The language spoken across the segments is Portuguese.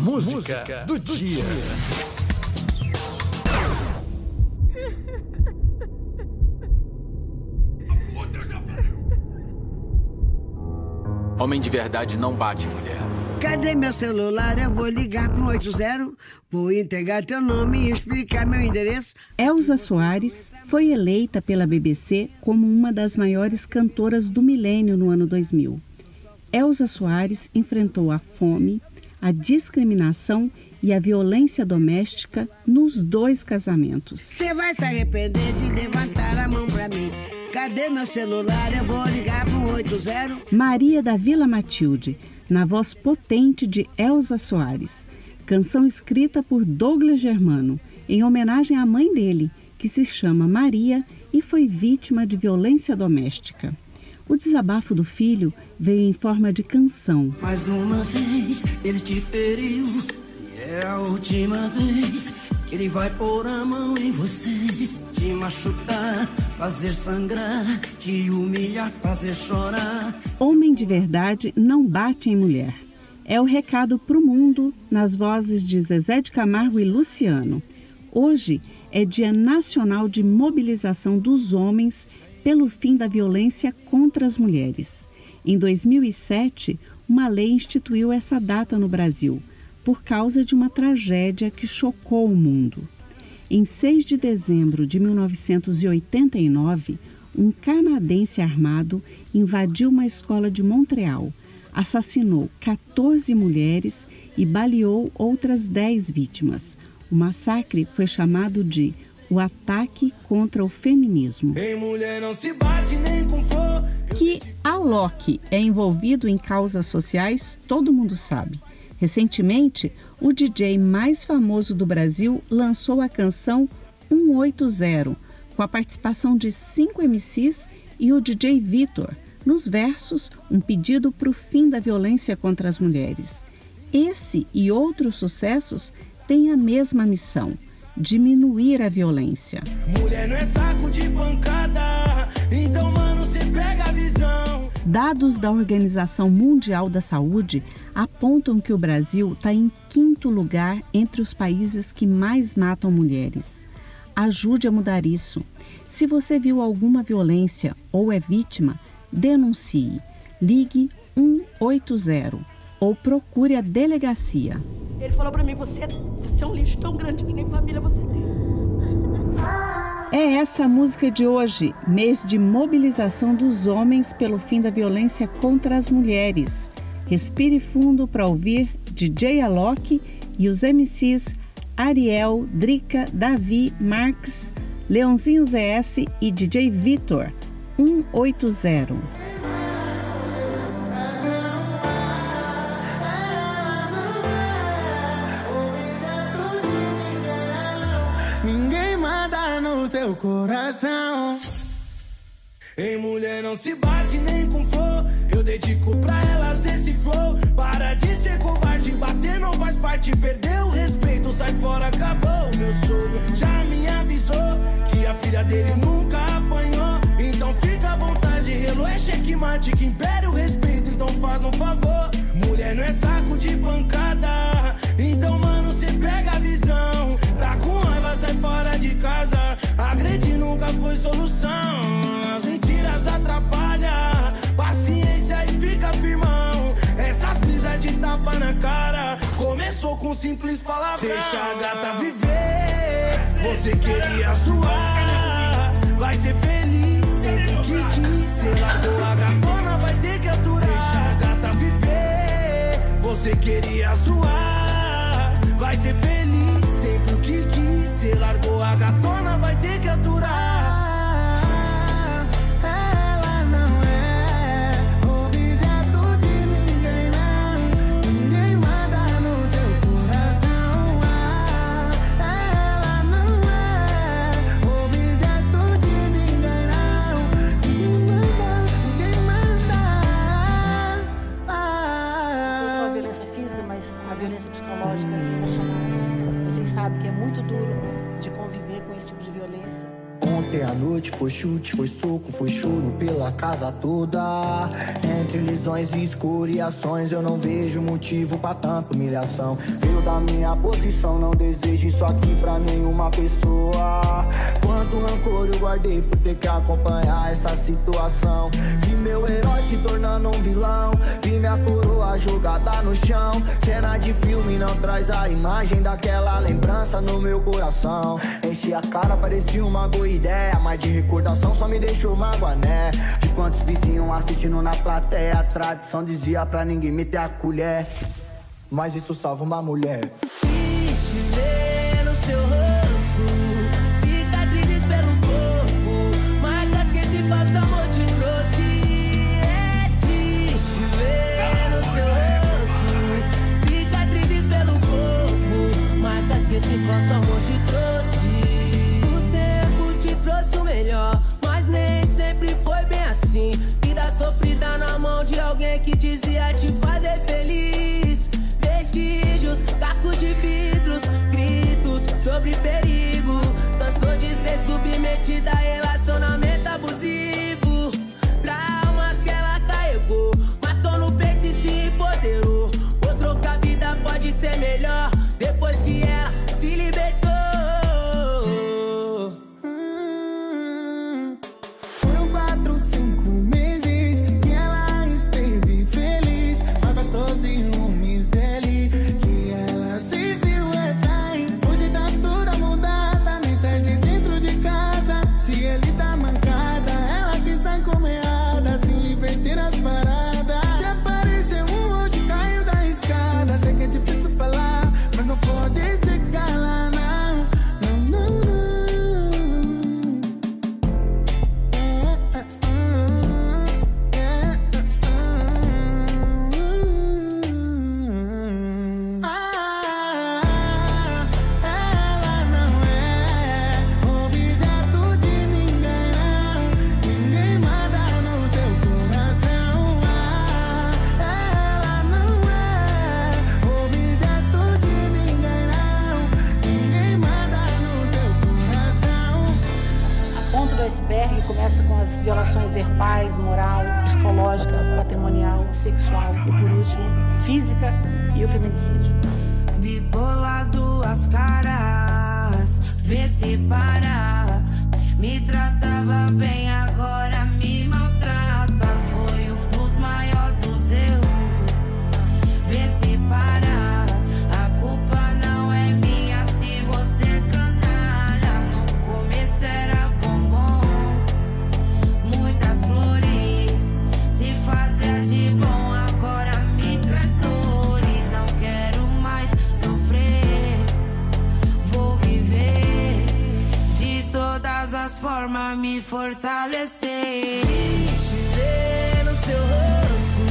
Música, Música do, do, dia. Homem de verdade não bate mulher. Cadê meu celular? Eu vou ligar para o 80. Vou entregar teu nome e explicar meu endereço. Elza Soares foi eleita pela BBC como uma das maiores cantoras do milênio no ano 2000. Elza Soares enfrentou a fome, a discriminação e a violência doméstica nos dois casamentos. Você vai se arrepender de levantar a mão para mim. Cadê meu celular? Eu vou ligar pro 80. Maria da Vila Matilde, na voz potente de Elza Soares. Canção escrita por Douglas Germano, em homenagem à mãe dele, que se chama Maria e foi vítima de violência doméstica. O desabafo do filho veio em forma de canção. Mais uma vez ele te feriu, e é a última vez que ele vai pôr a mão em você, te machucar, fazer sangrar, te humilhar, fazer chorar. Homem de verdade não bate em mulher. É o recado para o mundo nas vozes de Zezé de Camargo e Luciano. Hoje é Dia Nacional de Mobilização dos Homens pelo fim da violência contra as mulheres. Em 2007, uma lei instituiu essa data no Brasil, por causa de uma tragédia que chocou o mundo. Em 6 de dezembro de 1989, um canadense armado invadiu uma escola de Montreal, assassinou 14 mulheres e baleou outras 10 vítimas. O massacre foi chamado de o ataque contra o feminismo. Que a Loki é envolvido em causas sociais, todo mundo sabe. Recentemente, o DJ mais famoso do Brasil lançou a canção 180, com a participação de cinco MCs e o DJ Vitor. Nos versos, um pedido para o fim da violência contra as mulheres. Esse e outros sucessos têm a mesma missão diminuir a violência. Mulher não é saco de pancada, então mano, você pega a visão. Dados da Organização Mundial da Saúde apontam que o Brasil está em quinto lugar entre os países que mais matam mulheres. Ajude a mudar isso. Se você viu alguma violência ou é vítima, denuncie. Ligue 180 ou procure a delegacia. Ele falou para mim: você, você é um lixo tão grande que nem família você tem. É essa a música de hoje, mês de mobilização dos homens pelo fim da violência contra as mulheres. Respire fundo para ouvir DJ Alok e os MCs Ariel, Drica, Davi, Marx, Leãozinho ZS e DJ Vitor. 180. Coração. Em mulher não se bate nem com flor. Eu dedico pra elas esse flow. Para de ser covarde, bater não faz parte. Perdeu o respeito, sai fora, acabou. Meu sogro já me avisou que a filha dele nunca apanhou. Então fica à vontade, relo é checkmate. Que impere o respeito, então faz um favor. Mulher não é saco de pancada. Então, mano, cê pega a visão. Tá com raiva, sai fora de casa. Agredir nunca foi solução. As mentiras atrapalham. Paciência e fica firmão. Essas brisas de tapa na cara. Começou com simples palavras. Deixa a gata viver. Você queria zoar. Vai ser feliz sempre que quis. Largou a gatona, vai ter que aturar. Deixa a gata viver. Você queria zoar. Vai ser feliz sempre o que quis. Cê largou a gatona, vai ter que aturar. Ontem à noite foi chute, foi soco, foi choro pela casa toda. Entre lisões e escoriações, eu não vejo motivo pra tanta humilhação. Veio da minha posição, não desejo isso aqui pra nenhuma pessoa. Quanto rancor eu guardei por ter que acompanhar essa situação. Vi meu herói se tornando um vilão. Vi minha coroa jogada no chão. Cena de filme não traz a imagem daquela lembrança no meu coração. Enchi a cara, parecia uma boa ideia. Mas de recordação só me deixou magoané. De quantos vizinhos assistindo na plateia. A tradição dizia pra ninguém meter a colher. Mas isso salva uma mulher. Triste no seu rosto sobre perigo. Cansou de ser submetida a relacionamento abusivo. Traumas que ela carregou, matou no peito e se empoderou. Mostrou que a vida pode ser melhor violações verbais, moral, psicológica, patrimonial, sexual e, por último, física e o feminicídio. Bipolar, duas caras, vê se para. Me tratava bem, agora formas, me fortalecer. Ver no seu rosto,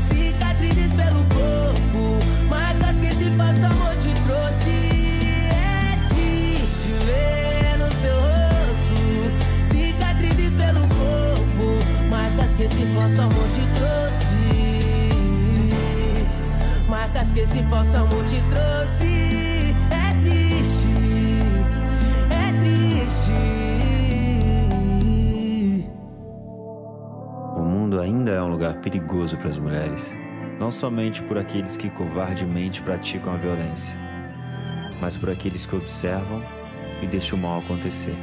cicatrizes pelo corpo, marcas que esse falso amor te trouxe. É triste ver no seu rosto, cicatrizes pelo corpo, marcas que esse falso amor te trouxe. Marcas que esse falso amor te trouxe. Ainda é um lugar perigoso para as mulheres, não somente por aqueles que covardemente praticam a violência, mas por aqueles que observam e deixam o mal acontecer.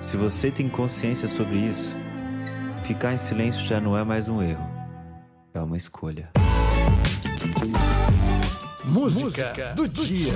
Se você tem consciência sobre isso, ficar em silêncio já não é mais um erro, é uma escolha. Música do dia.